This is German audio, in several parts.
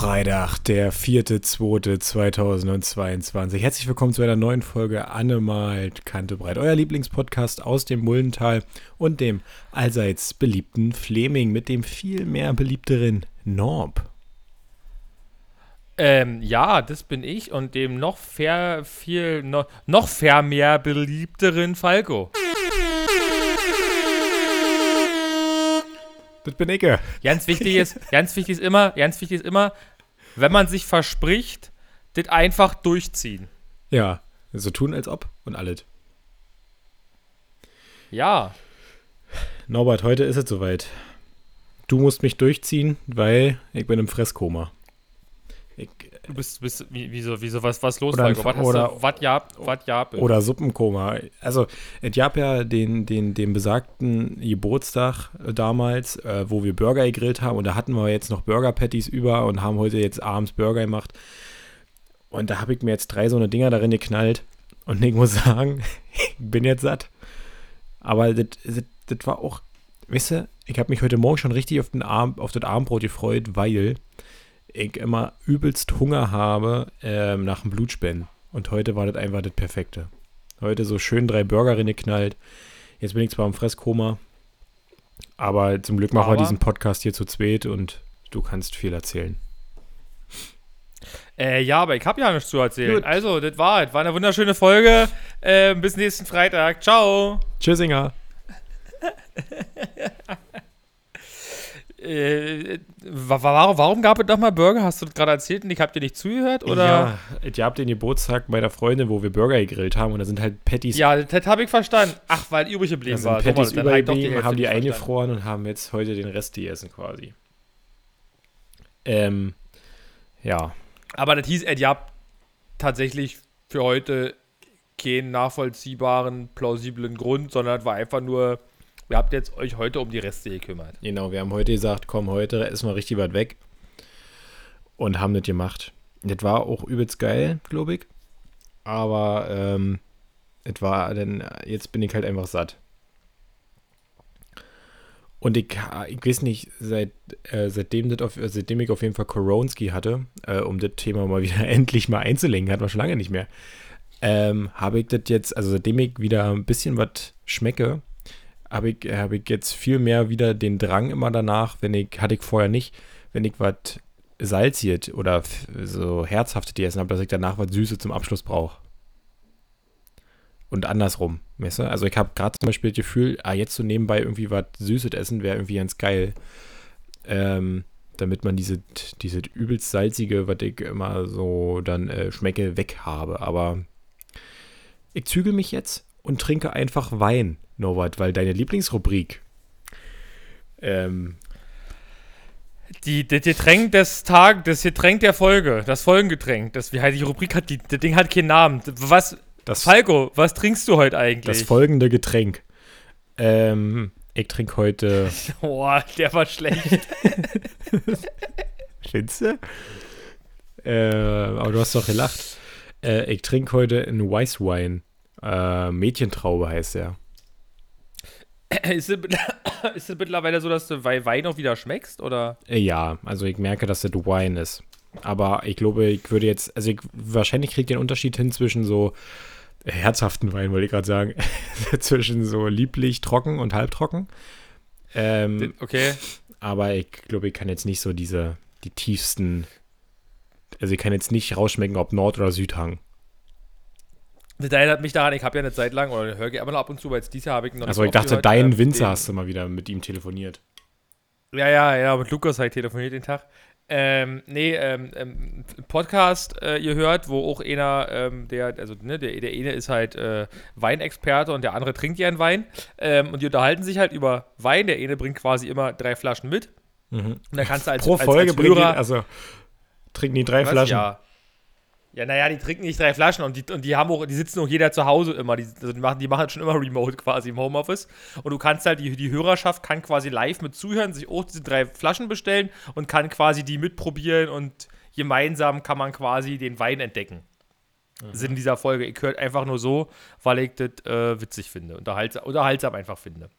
Freitag, der 4.2.2022. Herzlich willkommen zu einer neuen Folge Annemalt Kantebreit, euer Lieblingspodcast aus dem Mullental und dem allseits beliebten Fleming mit dem viel mehr beliebteren Norb. Ähm, ja, das bin ich und dem noch fair, viel, noch, noch fair mehr beliebteren Falco. Das bin ich. Ganz wichtig ist, ganz wichtig ist immer, ganz wichtig ist immer, wenn man sich verspricht, das einfach durchziehen. Ja, so tun als ob und alles. Ja. Norbert, heute ist es soweit. Du musst mich durchziehen, weil ich bin im Fresskoma. Ich, du bist, bist wie, wieso, wieso, was, was los, oder, Falco? Was oder, was ja, was ja, oder Suppenkoma. Also, es gab ja den, den, den besagten Geburtstag äh, damals, äh, wo wir Burger gegrillt haben und da hatten wir jetzt noch Burger Patties über und haben heute jetzt abends Burger gemacht. Und da habe ich mir jetzt drei so eine Dinger darin geknallt und ich muss sagen, ich bin jetzt satt. Aber das, das, das war auch, weißt du, ich habe mich heute Morgen schon richtig auf, den Arm, auf das Abendbrot gefreut, weil ich immer übelst Hunger habe ähm, nach dem Blutspenden. Und heute war das einfach das Perfekte. Heute so schön drei Burger knallt. Jetzt bin ich zwar im Fresskoma, aber zum Glück machen wir diesen Podcast hier zu zweit und du kannst viel erzählen. Äh, ja, aber ich habe ja nichts zu erzählen. Gut. Also, das war es. War eine wunderschöne Folge. Äh, bis nächsten Freitag. Ciao. Tschüssinger. Äh, warum, warum gab es nochmal Burger? Hast du das gerade erzählt und ich habe dir nicht zugehört? Oder? Ja, ihr habt den Geburtstag meiner Freundin, wo wir Burger gegrillt haben und da sind halt Patties. Ja, das habe ich verstanden. Ach, weil übrig geblieben war. Patties so, übrig geblieben, die haben die eingefroren und haben jetzt heute den Rest gegessen quasi. Ähm, ja. Aber das hieß, ihr habt tatsächlich für heute keinen nachvollziehbaren, plausiblen Grund, sondern es war einfach nur Ihr habt jetzt euch heute um die Reste gekümmert. Genau, wir haben heute gesagt, komm, heute ist mal richtig weit weg. Und haben das gemacht. Das war auch übelst geil, glaube ich. Aber ähm, es war dann, jetzt bin ich halt einfach satt. Und ich, ich weiß nicht, seit, äh, seitdem, auf, seitdem ich auf jeden Fall Koronski hatte, äh, um das Thema mal wieder endlich mal einzulenken, hat man schon lange nicht mehr, ähm, habe ich das jetzt, also seitdem ich wieder ein bisschen was schmecke, habe ich, hab ich jetzt viel mehr wieder den Drang immer danach, wenn ich, hatte ich vorher nicht, wenn ich was salziert oder so herzhaftes gegessen habe, dass ich danach was Süßes zum Abschluss brauche. Und andersrum, weißt du? Also ich habe gerade zum Beispiel das Gefühl, ah, jetzt so nebenbei irgendwie was Süßes essen wäre irgendwie ganz geil. Ähm, damit man diese, diese übelst salzige, was ich immer so dann äh, schmecke, weg habe. Aber ich zügel mich jetzt und trinke einfach Wein. Norbert, weil deine Lieblingsrubrik. Ähm, die, das Getränk des Tages, das Getränk der Folge, das Folgengetränk, das, wie heißt die Rubrik hat, die, das Ding hat keinen Namen. Was, das, Falco, was trinkst du heute eigentlich? Das folgende Getränk. Ähm, ich trinke heute. Boah, der war schlecht. Du? Äh, aber du hast doch gelacht. Äh, ich trinke heute einen Weißwein. Äh, Mädchentraube heißt er. Ist es, ist es mittlerweile so, dass du Wein auch wieder schmeckst, oder? Äh, ja, also ich merke, dass das Wein ist. Aber ich glaube, ich würde jetzt, also ich, wahrscheinlich kriege ich den Unterschied hin zwischen so herzhaften Wein, wollte ich gerade sagen, zwischen so lieblich trocken und halbtrocken. Ähm, okay. Aber ich glaube, ich kann jetzt nicht so diese, die tiefsten, also ich kann jetzt nicht rausschmecken, ob Nord- oder Südhang. Erinnert mich daran, ich habe ja eine Zeit lang, oder höre immer noch ab und zu, weil jetzt dieses Jahr habe ich noch Also ich dachte, gehört, dein äh, Winzer hast du mal wieder mit ihm telefoniert. Ja, ja, ja, mit Lukas habe ich telefoniert den Tag. Ähm, nee, ähm, ähm, Podcast äh, ihr hört, wo auch einer, ähm, der, also ne, der, der eine ist halt äh, Weinexperte und der andere trinkt ja einen Wein. Ähm, und die unterhalten sich halt über Wein. Der eine bringt quasi immer drei Flaschen mit. Mhm. Und da kannst du als, Pro Folge als, als Hörer, also trinken die drei? Flaschen. Ja. Ja, naja, die trinken nicht drei Flaschen und die, und die haben auch, die sitzen auch jeder zu Hause immer. Die, also die, machen, die machen schon immer remote quasi im Homeoffice. Und du kannst halt, die, die Hörerschaft kann quasi live mit zuhören, sich auch diese drei Flaschen bestellen und kann quasi die mitprobieren und gemeinsam kann man quasi den Wein entdecken. Mhm. Sinn dieser Folge. Ich höre einfach nur so, weil ich das äh, witzig finde. Unterhaltsam, unterhaltsam einfach finde.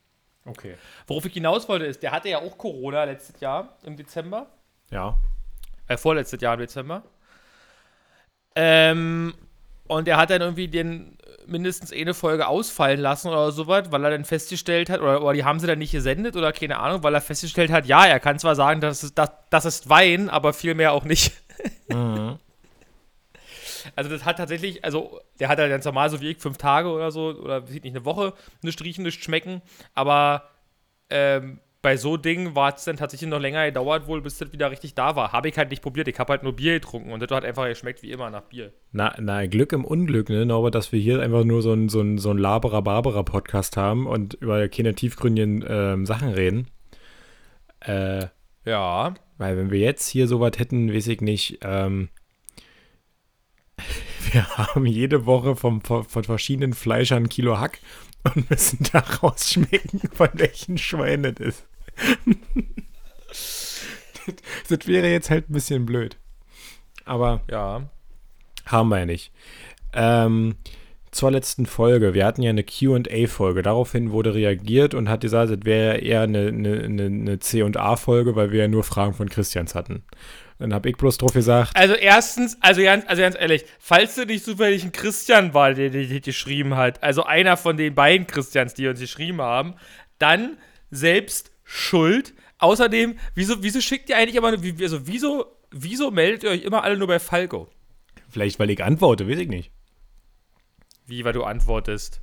Okay. Worauf ich hinaus wollte, ist, der hatte ja auch Corona letztes Jahr im Dezember. Ja. Äh, vorletztes Jahr im Dezember. Ähm, und er hat dann irgendwie den mindestens eine Folge ausfallen lassen oder sowas, weil er dann festgestellt hat, oder, oder die haben sie dann nicht gesendet oder keine Ahnung, weil er festgestellt hat, ja, er kann zwar sagen, das ist, das, das ist Wein, aber viel mehr auch nicht. Mhm. Also das hat tatsächlich, also der hat ja ganz normal so wie ich fünf Tage oder so, oder sieht nicht eine Woche, nicht riechen, nicht schmecken, aber ähm, bei so Dingen war es dann tatsächlich noch länger gedauert wohl, bis das wieder richtig da war. Habe ich halt nicht probiert. Ich habe halt nur Bier getrunken und das hat einfach geschmeckt wie immer nach Bier. Na, na Glück im Unglück, ne, Norbert, dass wir hier einfach nur so ein, so ein, so ein Labera-Barbara-Podcast haben und über keine tiefgründigen ähm, Sachen reden. Äh, ja. Weil wenn wir jetzt hier sowas hätten, weiß ich nicht, ähm, wir haben jede Woche vom, von verschiedenen Fleischern ein Kilo Hack und müssen daraus schmecken, von welchen Schwein das ist. Das, wäre jetzt halt ein bisschen blöd. Aber ja, haben wir ja nicht. Ähm, zur letzten Folge. Wir hatten ja eine QA-Folge. Daraufhin wurde reagiert und hat gesagt, es wäre eher eine, eine, eine CA-Folge, weil wir ja nur Fragen von Christians hatten. Dann habe ich bloß drauf gesagt. Also erstens, also ganz, also ganz ehrlich, falls du nicht zufällig ein Christian war, der dich geschrieben hat, also einer von den beiden Christians, die uns geschrieben haben, dann selbst schuld. Außerdem, wieso, wieso schickt ihr eigentlich immer, also wieso, wieso meldet ihr euch immer alle nur bei Falco? Vielleicht, weil ich antworte, weiß ich nicht. Wie, weil du antwortest?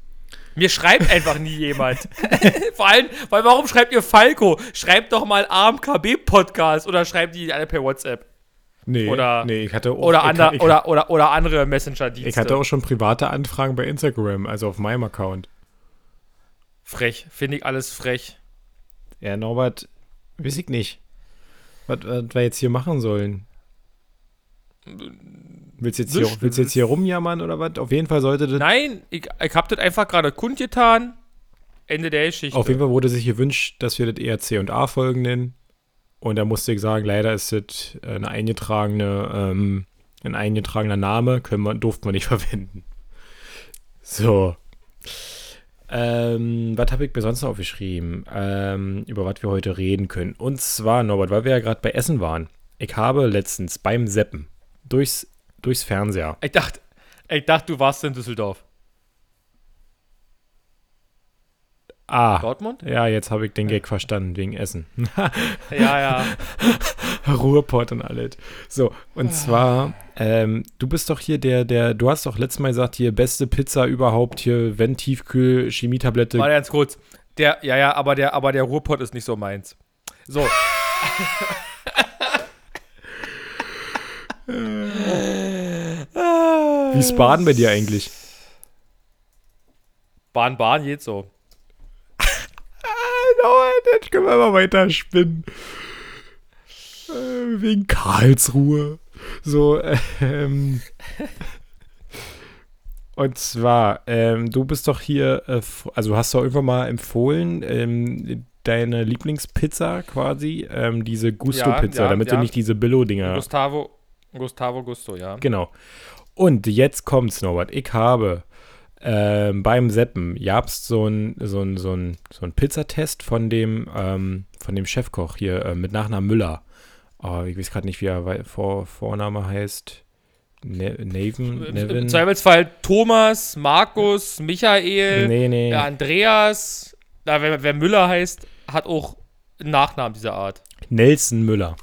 Mir schreibt einfach nie jemand. Vor allem, weil warum schreibt ihr Falco? Schreibt doch mal AMKB-Podcast oder schreibt die alle per WhatsApp. Nee, oder, nee, ich hatte auch, oder, ich, ich, oder, oder, oder andere Messenger-Dienste. Ich hatte auch schon private Anfragen bei Instagram, also auf meinem Account. Frech, finde ich alles frech. Ja, Norbert, weiß ich nicht, was, was wir jetzt hier machen sollen. Willst du jetzt, hier, willst jetzt hier rumjammern oder was? Auf jeden Fall sollte das. Nein, ich, ich hab das einfach gerade kundgetan. Ende der Geschichte. Auf jeden Fall wurde sich gewünscht, dass wir das eher C und A-Folgen nennen. Und da musste ich sagen, leider ist das eine eingetragene, ähm, ein eingetragener Name, können wir, durften wir nicht verwenden. So. Ähm, was habe ich mir sonst noch aufgeschrieben, ähm, über was wir heute reden können? Und zwar, Norbert, weil wir ja gerade bei Essen waren. Ich habe letztens beim Seppen durchs, durchs Fernseher. Ich dachte, ich dachte, du warst in Düsseldorf. Ah. Dortmund? Ja, jetzt habe ich den Gag verstanden, wegen Essen. ja, ja. Ruhrpott und alles. So, und zwar, ähm, du bist doch hier der, der, du hast doch letztes Mal gesagt, hier beste Pizza überhaupt, hier, wenn Tiefkühl, Chemietablette. Warte ganz kurz. Der, ja, ja, aber der, aber der Ruhrpott ist nicht so meins. So. Wie ist Baden bei dir eigentlich? Bahn, Bahn geht so. Jetzt können wir mal weiter spinnen. Äh, wegen Karlsruhe. So, ähm. Und zwar, ähm, du bist doch hier, äh, also hast du irgendwann mal empfohlen, ähm, deine Lieblingspizza quasi, ähm, diese Gusto-Pizza, ja, ja, damit ja. du nicht diese Billo-Dinger. Gustavo, Gustavo Gusto, ja. Genau. Und jetzt kommt's, Norbert. Ich habe ähm, beim Seppen gab's so ein so ein so ein so ein Pizzatest von dem ähm, von dem Chefkoch hier äh, mit Nachnamen Müller. Oh, ich weiß gerade nicht, wie er Vor Vorname heißt. Ne Neven, Nevin. Im Zweifelsfall Thomas, Markus, Michael, nee, nee. Andreas. Da, wer, wer Müller heißt, hat auch einen Nachnamen dieser Art. Nelson Müller.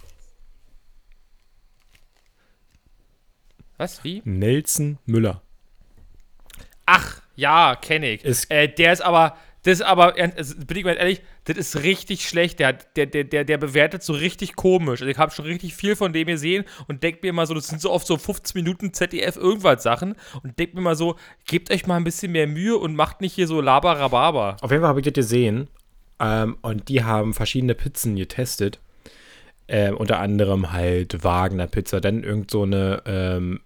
Was? Wie? Nelson Müller. Ach, ja, kenne ich. Ist äh, der ist aber, das ist aber, bin ich mal ehrlich, das ist richtig schlecht. Der, der, der, der, bewertet so richtig komisch. Also ich habe schon richtig viel von dem gesehen und denke mir immer so, das sind so oft so 15 Minuten ZDF irgendwas Sachen und denke mir mal so, gebt euch mal ein bisschen mehr Mühe und macht nicht hier so Labarababa. Auf jeden Fall habe ich das gesehen ähm, und die haben verschiedene Pizzen getestet. Äh, unter anderem halt Wagner Pizza, dann irgend so eine ähm,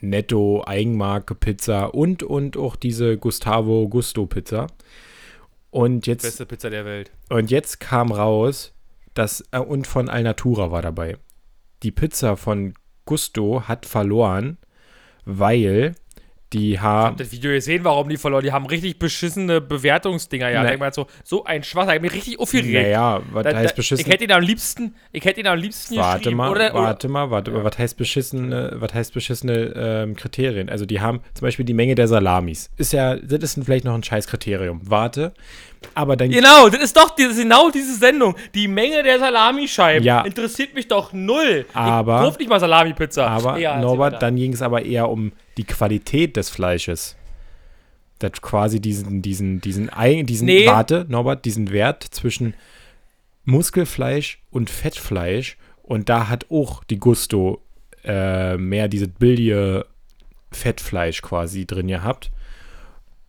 Netto Eigenmarke Pizza und und auch diese Gustavo Gusto Pizza. Und jetzt beste Pizza der Welt. Und jetzt kam raus, dass äh, und von Alnatura war dabei. Die Pizza von Gusto hat verloren, weil Die Ich haben. hab das Video gesehen, warum die verloren. Die haben richtig beschissene Bewertungsdinger. Ja, Nee. denk mal so, so ein Schwach. Ich hab mich richtig aufgeregt. Naja, was Da- da- heißt beschissen? Ich hätte ihn am liebsten, ich hätte ihn am liebsten Warte geschrieben. mal, oder, oder, warte mal, warte mal, was heißt beschissene, was heißt beschissene ähm, Kriterien? Also die haben zum Beispiel die Menge der Salamis. Ist ja, das ist vielleicht noch ein scheiß Kriterium. Warte, aber dann Genau, das ist doch das ist genau diese Sendung. Die Menge der Salamischeiben Ja. interessiert mich doch null. Aber- ich kauf nicht mal Salami-Pizza. Aber Ja, Norbert, dann ging es aber eher um die Qualität des Fleisches. Das quasi diesen, diesen, diesen, diesen, Nee. warte, Norbert, diesen Wert zwischen Muskelfleisch und Fettfleisch. Und da hat auch die Gusto äh, mehr diese billige Fettfleisch quasi drin gehabt.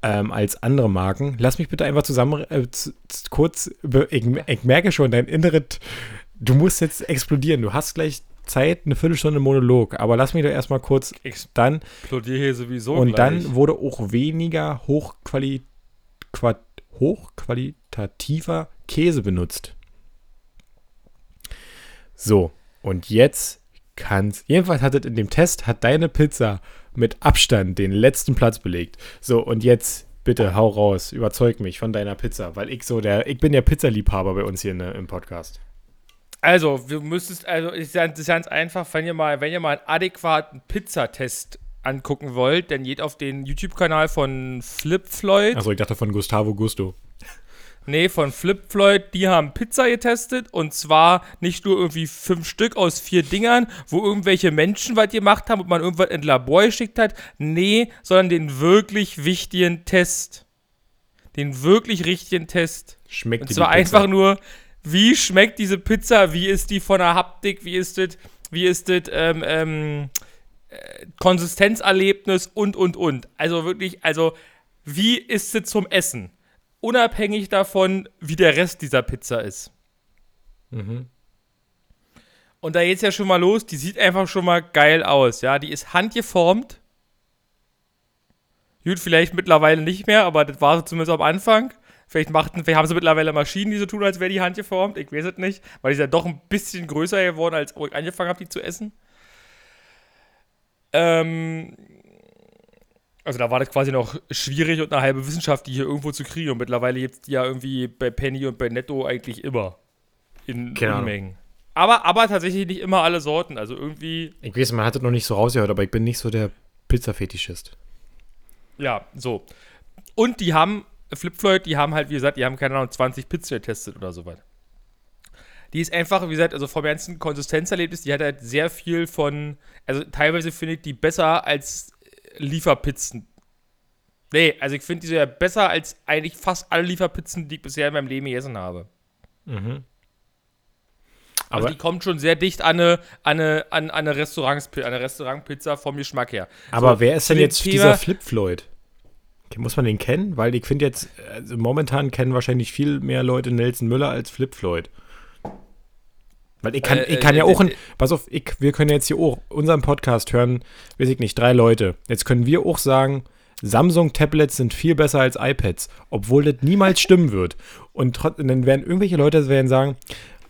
Ähm, als andere Marken. Lass mich bitte einfach zusammen äh, kurz. Ich, ich merke schon, dein inneres. Du musst jetzt explodieren. Du hast gleich Zeit, eine Viertelstunde Monolog. Aber lass mich doch erstmal kurz dann. explodiere hier sowieso und gleich. dann wurde auch weniger hochquali qua hochqualitativer Käse benutzt. So, und jetzt kann's. Jedenfalls hat es in dem Test, hat deine Pizza mit Abstand den letzten Platz belegt. So, und jetzt bitte hau raus, überzeug mich von deiner Pizza, weil ich so der, ich bin der Pizzaliebhaber bei uns hier ne, im Podcast. Also, du müsstest, also, es ist ganz einfach, wenn ihr mal, wenn ihr mal einen adäquaten Pizzatest angucken wollt, dann geht auf den YouTube-Kanal von Flip Floyd. Achso, ich dachte von Gustavo Gusto. Nee, von Flip Floyd, die haben Pizza getestet und zwar nicht nur irgendwie fünf Stück aus vier Dingern, wo irgendwelche Menschen was gemacht haben und man irgendwas in Labor geschickt hat. Nee, sondern den wirklich wichtigen Test. Den wirklich richtigen Test. Schmeckt Und dir zwar die Pizza? einfach nur, wie schmeckt diese Pizza, wie ist die von der Haptik, wie ist das, wie ist das, ähm, ähm, äh, Konsistenzerlebnis und, und, und. Also wirklich, also, wie ist es zum Essen? Unabhängig davon, wie der Rest dieser Pizza ist. Mhm. Und da geht's ja schon mal los, die sieht einfach schon mal geil aus, ja. Die ist handgeformt. Gut, vielleicht mittlerweile nicht mehr, aber das war so zumindest am Anfang. Vielleicht, machten, vielleicht haben sie mittlerweile Maschinen, die so tun, als wäre die handgeformt. Ich weiß es nicht, weil die ist ja doch ein bisschen größer geworden, als ich angefangen habe, die zu essen. Ähm, also da war das quasi noch schwierig und eine halbe Wissenschaft, die hier irgendwo zu kriegen. Und mittlerweile gibt es ja irgendwie bei Penny und bei Netto eigentlich immer. In. Unmengen. Aber, aber tatsächlich nicht immer alle Sorten. Also irgendwie, Ich weiß, man hat das noch nicht so rausgehört, aber ich bin nicht so der Pizza-Fetischist. ja, so. Und die haben, Flip Floyd, die haben halt, wie gesagt, die haben keine Ahnung, 20 Pizzen getestet oder sowas. Die ist einfach, wie gesagt, also vom ganzen Konsistenzerlebnis, die hat halt sehr viel von, also teilweise finde ich die besser als Lieferpizzen. Nee, also ich finde die ja besser als eigentlich fast alle Lieferpizzen, die ich bisher in meinem Leben gegessen habe. Mhm. Also Aber, die kommt schon sehr dicht an eine, an eine, an eine, Restaurants, an eine Restaurantpizza vom Geschmack her. aber So, wer ist denn jetzt Thema- dieser Flip Floyd? Muss man den kennen? Weil ich finde jetzt, also momentan kennen wahrscheinlich viel mehr Leute Nelson Müller als Flip Floyd. Weil ich kann, Äh, ich kann äh, ja auch, äh, ein, pass auf, ich, wir können jetzt hier auch unseren Podcast hören, weiß ich nicht, drei Leute. Jetzt können wir auch sagen, Samsung-Tablets sind viel besser als iPads, obwohl das niemals stimmen wird. Und, trot- und dann werden irgendwelche Leute werden sagen,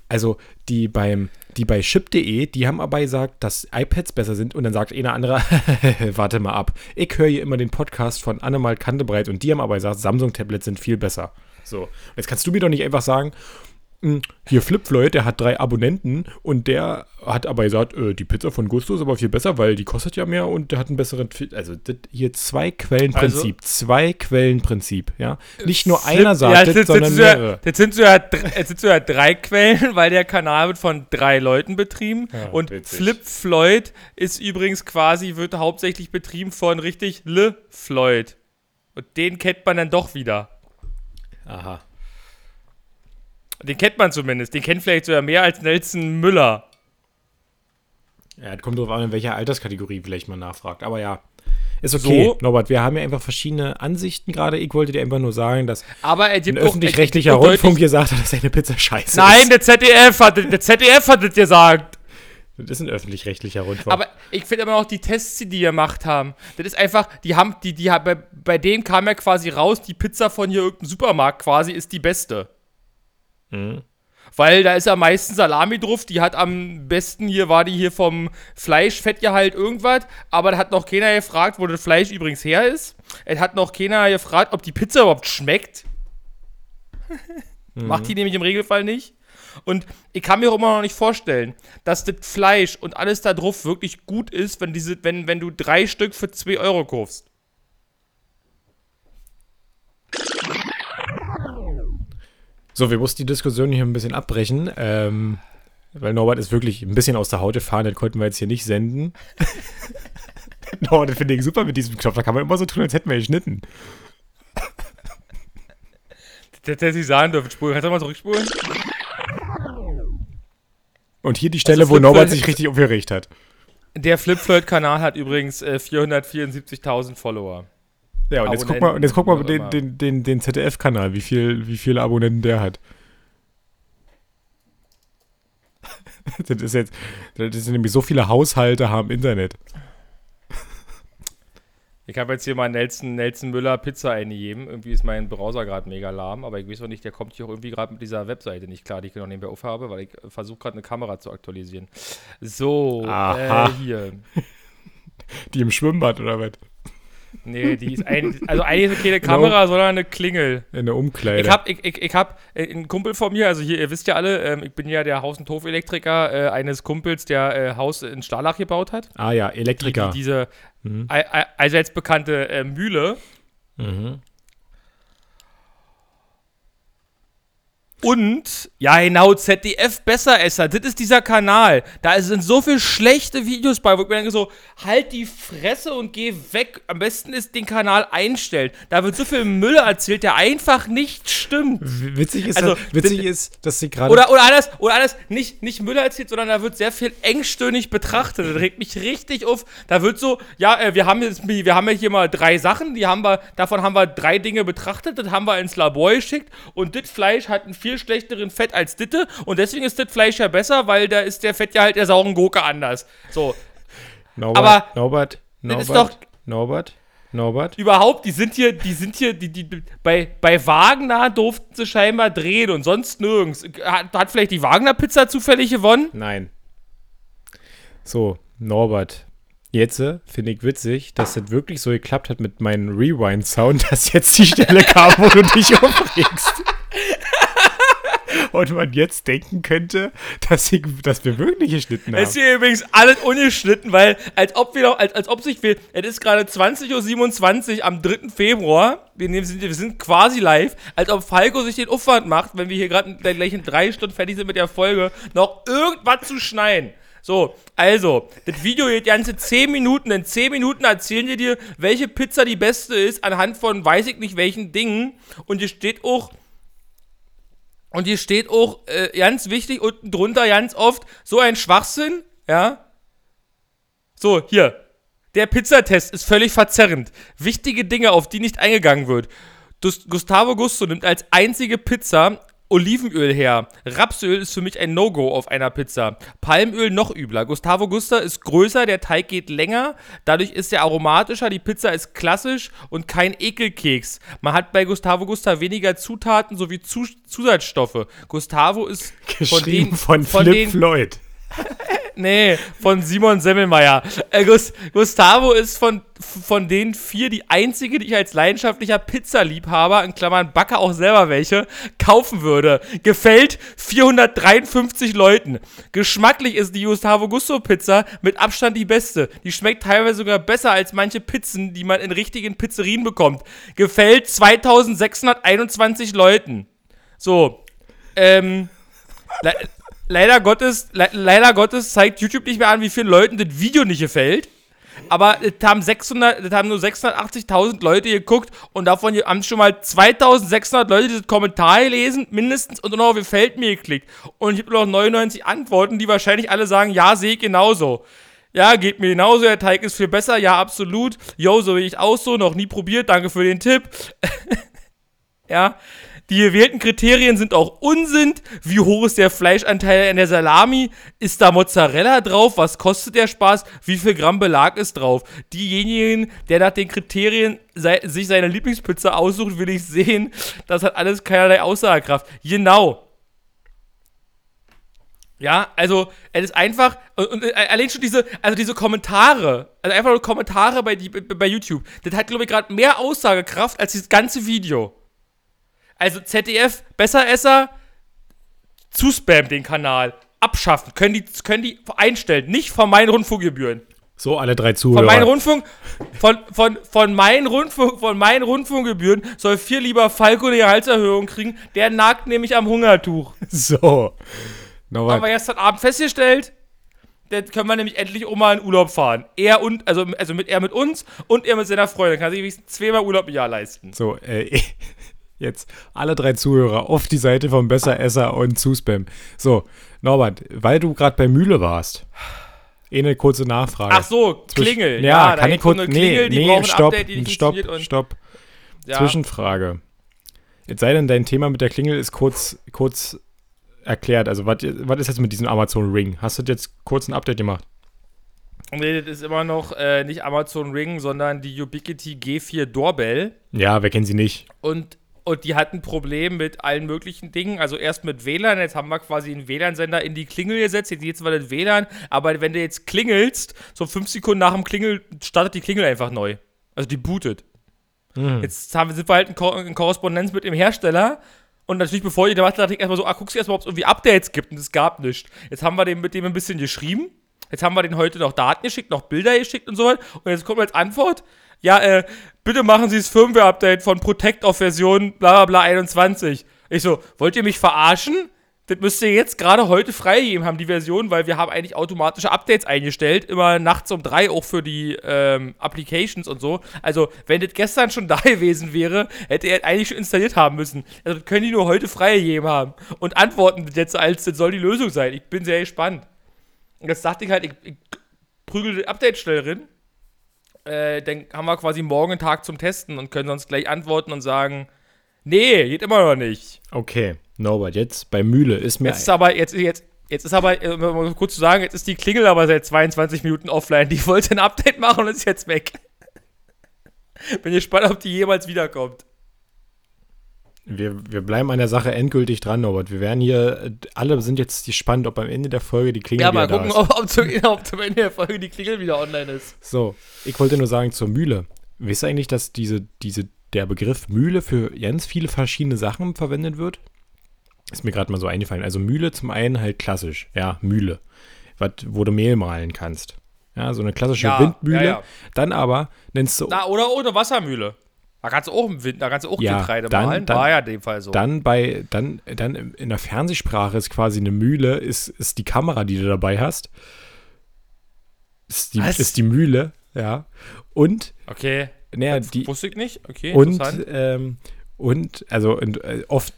also die beim, die bei chip.de, die haben aber gesagt, dass iPads besser sind und dann sagt einer andere, warte mal ab. Ich höre hier immer den Podcast von Annemal Kantebreit und die haben aber gesagt, Samsung-Tablets sind viel besser. So, jetzt kannst du mir doch nicht einfach sagen, "Hm, hier Flip Floyd, der hat drei Abonnenten und der hat aber gesagt, äh, die Pizza von Gusto ist aber viel besser, weil die kostet ja mehr und der hat einen besseren. Also hier zwei Quellenprinzip, zwei Quellenprinzip, ja. Nicht nur einer sagt jetzt das, sondern sind so ja- mehrere. Jetzt sind so ja, jetzt sind so ja drei Quellen, weil der Kanal wird von drei Leuten betrieben. Ja, und witzig. Flip Floyd ist übrigens quasi, wird hauptsächlich betrieben von richtig Le Floyd. Und den kennt man dann doch wieder. Aha. Den kennt man zumindest. Den kennt vielleicht sogar mehr als Nelson Müller. Ja, es kommt drauf an, in welcher Alterskategorie vielleicht man nachfragt. Aber ja, ist okay. So. Norbert, wir haben ja einfach verschiedene Ansichten gerade. Ich wollte dir einfach nur sagen, dass Aber er ein öffentlich-rechtlicher er Rundfunk gesagt hat, dass seine Pizza scheiße Nein, ist. der ZDF hat, der ZDF hat es gesagt. Das ist ein öffentlich-rechtlicher Rundfunk. Aber ich finde immer noch die Tests, die die gemacht haben. Das ist einfach, die haben, die, die, bei, bei denen kam ja quasi raus, die Pizza von hier irgendeinem Supermarkt quasi ist die beste. Mhm. Weil da ist am meisten Salami drauf. Die hat am besten hier, war die hier vom Fleischfettgehalt irgendwas. Aber da hat noch keiner gefragt, wo das Fleisch übrigens her ist. Es hat noch keiner gefragt, ob die Pizza überhaupt schmeckt. Macht die nämlich im Regelfall nicht. Und ich kann mir auch immer noch nicht vorstellen, dass das Fleisch und alles da drauf wirklich gut ist, wenn, diese, wenn, wenn du drei Stück für 2 Euro kaufst. So, wir mussten die Diskussion hier ein bisschen abbrechen, ähm, weil Norbert ist wirklich ein bisschen aus der Haut gefahren, das konnten wir jetzt hier nicht senden. Norbert, finde ich super mit diesem Knopf, da kann man immer so tun, als hätten wir geschnitten. Das hätte sie sagen dürfen. Spulen. Kannst du mal zurückspulen? Und hier die Stelle, Also wo Norbert sich richtig aufgeregt hat. Der Flipfloyd-Kanal hat übrigens äh, 474.000 Follower. Ja, und jetzt guck mal, und jetzt guck mal den, den, den, den ZDF-Kanal, wie, viel, wie viele Abonnenten der hat. das ist jetzt, das sind nämlich so viele Haushalte haben Internet. Ich habe jetzt hier mal Nelson, Nelson Müller Pizza eingegeben. Irgendwie ist mein Browser gerade mega lahm, aber ich weiß auch nicht, der kommt hier auch irgendwie gerade mit dieser Webseite nicht klar, die ich noch nebenbei aufhabe, weil ich versuche gerade eine Kamera zu aktualisieren. So, äh, hier. Die im Schwimmbad oder was? Nee, die ist ein, also eigentlich ist keine Kamera, sondern eine Klingel. In der Umkleide. Ich hab, ich, ich, ich hab äh, einen Kumpel von mir, also hier, ihr wisst ja alle, ähm, ich bin ja der Haus- und Hofelektriker äh, eines Kumpels, der äh, Haus in Starlach gebaut hat. ah ja, Die, Elektriker. die, diese Mhm. all- all- allseits bekannte äh, Mühle. Mhm. Und, ja genau, ZDF Besseresser, das ist dieser Kanal. Da sind so viele schlechte Videos bei, wo ich mir denke so, halt die Fresse und geh weg. Am besten ist den Kanal einstellen. Da wird so viel Müll erzählt, der einfach nicht stimmt. W- Witzig ist, Also, witzig bitte- ist, dass sie gerade. Oder, oder anders, oder anders, nicht, nicht Müller erzählt, sondern da wird sehr viel engstirnig betrachtet. Das regt mich richtig auf. Da wird so, ja, äh, wir haben jetzt, wir haben ja hier mal drei Sachen, die haben wir, davon haben wir drei Dinge betrachtet, das haben wir ins Labor geschickt und das Fleisch hat einen viel schlechteren Fett als Ditte und deswegen ist das Fleisch ja besser, weil da ist der Fettgehalt der sauren Gurke anders. So, Norbert, aber Norbert, das ist Norbert, doch- Norbert, Norbert. überhaupt, die sind hier, die sind hier, die, die, bei, bei Wagner durften sie scheinbar drehen und sonst nirgends. Hat, hat vielleicht die Wagner-Pizza zufällig gewonnen? Nein. So, Norbert. Jetzt äh, finde ich witzig, dass das wirklich so geklappt hat mit meinem Rewind-Sound, dass jetzt die Stelle kam, wo du dich aufregst. Und man jetzt denken könnte, dass, ich, dass wir wirklich geschnitten Es ist haben. hier übrigens alles ungeschnitten, weil als ob wir noch, als, als ob sich wir, es ist gerade 20.27 Uhr am 3. Februar, wir, nehmen, sind, wir sind quasi live, als ob Falco sich den Aufwand macht, wenn wir hier gerade gleich in drei Stunden fertig sind mit der Folge, noch irgendwas zu schneiden. So, also, das Video geht ganze 10 Minuten. In 10 Minuten erzählen wir dir, welche Pizza die beste ist, anhand von weiß ich nicht welchen Dingen. Und hier steht auch, und hier steht auch äh, ganz wichtig unten drunter ganz oft so ein Schwachsinn, ja. So, hier. Der Pizzatest ist völlig verzerrend. Wichtige Dinge, auf die nicht eingegangen wird. Gustavo Gusto nimmt als einzige Pizza Olivenöl her. Rapsöl ist für mich ein No-Go auf einer Pizza. Palmöl noch übler. Gustavo Gusta ist größer, der Teig geht länger, dadurch ist er aromatischer, die Pizza ist klassisch und kein Ekelkeks. Man hat bei Gustavo Gusta weniger Zutaten sowie Zu Zusatzstoffe. Gustavo ist von den, von, von Flip den, Floyd. Nee, von Simon Semmelmeier. Äh, Gus, Gustavo ist von, von den vier die einzige, die ich als leidenschaftlicher Pizzaliebhaber, in Klammern Backe auch selber welche, kaufen würde. Gefällt 453 Leuten. Geschmacklich ist die Gustavo Gusto Pizza mit Abstand die beste. Die schmeckt teilweise sogar besser als manche Pizzen, die man in richtigen Pizzerien bekommt. Gefällt 2621 Leuten. So, ähm, leider Gottes, le leider Gottes zeigt YouTube nicht mehr an, wie vielen Leuten das Video nicht gefällt. Aber es haben, 600, es haben nur 680.000 Leute geguckt und davon haben schon mal 2600 Leute dieses Kommentar gelesen, mindestens, und noch auf gefällt mir geklickt. Und ich habe noch 99 Antworten, die wahrscheinlich alle sagen, ja, sehe ich genauso. Ja, geht mir genauso, der Teig ist viel besser, ja, absolut. Yo, so will ich auch so, noch nie probiert, danke für den Tipp. ja, die gewählten Kriterien sind auch Unsinn. Wie hoch ist der Fleischanteil in der Salami? Ist da Mozzarella drauf? Was kostet der Spaß? Wie viel Gramm Belag ist drauf? Diejenigen, der nach den Kriterien sei, sich seine Lieblingspizza aussucht, will ich sehen. Das hat alles keinerlei Aussagekraft. Genau. Ja, also es ist einfach und, und äh, allein schon diese, also diese Kommentare, also einfach nur Kommentare bei, die, bei YouTube, das hat glaube ich gerade mehr Aussagekraft als dieses ganze Video. Also ZDF, Besseresser, zuspam den Kanal, abschaffen, können die, können die einstellen, nicht von meinen Rundfunkgebühren. So, alle drei Zuhörer. Von meinen Rundfunk, von, von, von meinen Rundfunk, von meinen Rundfunkgebühren soll viel lieber Falco eine Gehaltserhöhung kriegen, der nagt nämlich am Hungertuch. So. Nochmal. Haben wir gestern Abend festgestellt, dann können wir nämlich endlich auch mal in Urlaub fahren. Er und, also, also mit er mit uns und er mit seiner Freundin. Kann sich wenigstens zweimal Urlaub im Jahr leisten. So, äh, jetzt alle drei Zuhörer auf die Seite von Besseresser und Zuspam. So, Norbert, weil du gerade bei Mühle warst. Eh eine kurze Nachfrage. Ach so, Klingel. Ja, ja kann ich kurz. Klingel, nee, nee, stopp, Update, stopp, stopp. Ja. Zwischenfrage. Jetzt sei denn, dein Thema mit der Klingel ist kurz, kurz erklärt. Also, was ist jetzt mit diesem Amazon Ring? Hast du jetzt kurz ein Update gemacht? Nee, das ist immer noch äh, nicht Amazon Ring, sondern die Ubiquiti G4 Doorbell. Ja, wer kennt sie nicht? Und, und die hatten ein Problem mit allen möglichen Dingen. Also erst mit WLAN, jetzt haben wir quasi einen WLAN-Sender in die Klingel gesetzt. Jetzt, jetzt war das WLAN, aber wenn du jetzt klingelst, so fünf Sekunden nach dem Klingel startet die Klingel einfach neu. Also die bootet. Mhm. Jetzt haben, sind wir halt in, Ko in Korrespondenz mit dem Hersteller und natürlich, bevor ich da dachte ich erstmal so, ah, guckst du erstmal, ob es irgendwie Updates gibt. Und es gab nichts. Jetzt haben wir dem, mit dem ein bisschen geschrieben. Jetzt haben wir den heute noch Daten geschickt, noch Bilder geschickt und so weiter. Und jetzt kommt als Antwort, ja, äh, bitte machen Sie das Firmware-Update von Protect auf Version bla bla bla 21. Ich so, wollt ihr mich verarschen? das müsst ihr jetzt gerade heute freigegeben haben, die Version, weil wir haben eigentlich automatische Updates eingestellt, immer nachts um drei auch für die ähm, Applications und so. Also, wenn das gestern schon da gewesen wäre, hätte er eigentlich schon installiert haben müssen. Also, das können die nur heute freigegeben haben. Und antworten jetzt als, das soll die Lösung sein. Ich bin sehr gespannt. Und jetzt dachte ich halt, ich, ich prügel das Update schnell. Äh, dann haben wir quasi morgen einen Tag zum Testen und können sonst gleich antworten und sagen, nee, geht immer noch nicht. Okay. Norbert, jetzt bei Mühle ist mir. Jetzt ist aber, jetzt, jetzt, jetzt ist aber, um mal kurz zu sagen, jetzt ist die Klingel aber seit 22 Minuten offline. Die wollte ein Update machen und ist jetzt weg. Bin gespannt, ob die jemals wiederkommt. Wir, wir bleiben an der Sache endgültig dran, Norbert. Wir werden hier, alle sind jetzt gespannt, ob am Ende der Folge die Klingel ja, wieder da ist. Ja, mal gucken, ob, zum, Ende der Folge die Klingel wieder online ist. So, ich wollte nur sagen zur Mühle. Wisst ihr eigentlich, dass diese, diese, der Begriff Mühle für ganz viele verschiedene Sachen verwendet wird? Ist mir gerade mal so eingefallen. Also Mühle zum einen halt klassisch, ja, Mühle, wat, wo du Mehl mahlen kannst. Ja, so eine klassische ja, Windmühle. Ja, ja. Dann aber nennst du. Na, oder ohne Wassermühle. Da kannst du auch im Wind, da kannst du auch ja, Getreide dann, mahlen. Dann, War ja in dem Fall so. Dann bei, dann, dann in der Fernsehsprache ist quasi eine Mühle, ist, ist die Kamera, die du dabei hast. Ist die, ist die Mühle, ja. Und. Okay. Naja, die, wusste ich nicht. Okay, und, ähm, und, also und, äh, oft